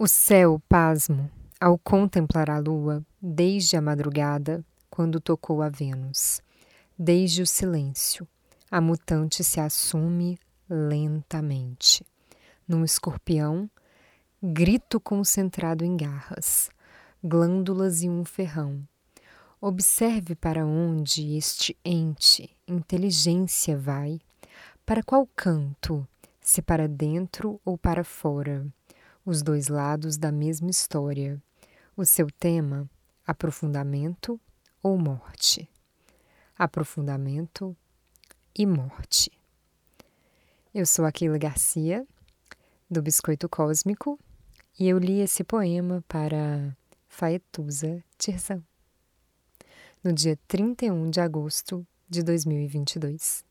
O céu, pasmo, ao contemplar a lua, desde a madrugada, quando tocou a Vênus. Desde o silêncio, a mutante se assume lentamente. Num escorpião, grito concentrado em garras, glândulas e um ferrão. Observe para onde este ente, inteligência, vai, para qual canto, se para dentro ou para fora os dois lados da mesma história. O seu tema: aprofundamento ou morte. Aprofundamento e morte. Eu sou Aquila Garcia, do Biscoito Cósmico, e eu li esse poema para Faetusa Tirzan, no dia 31 de agosto de 2022.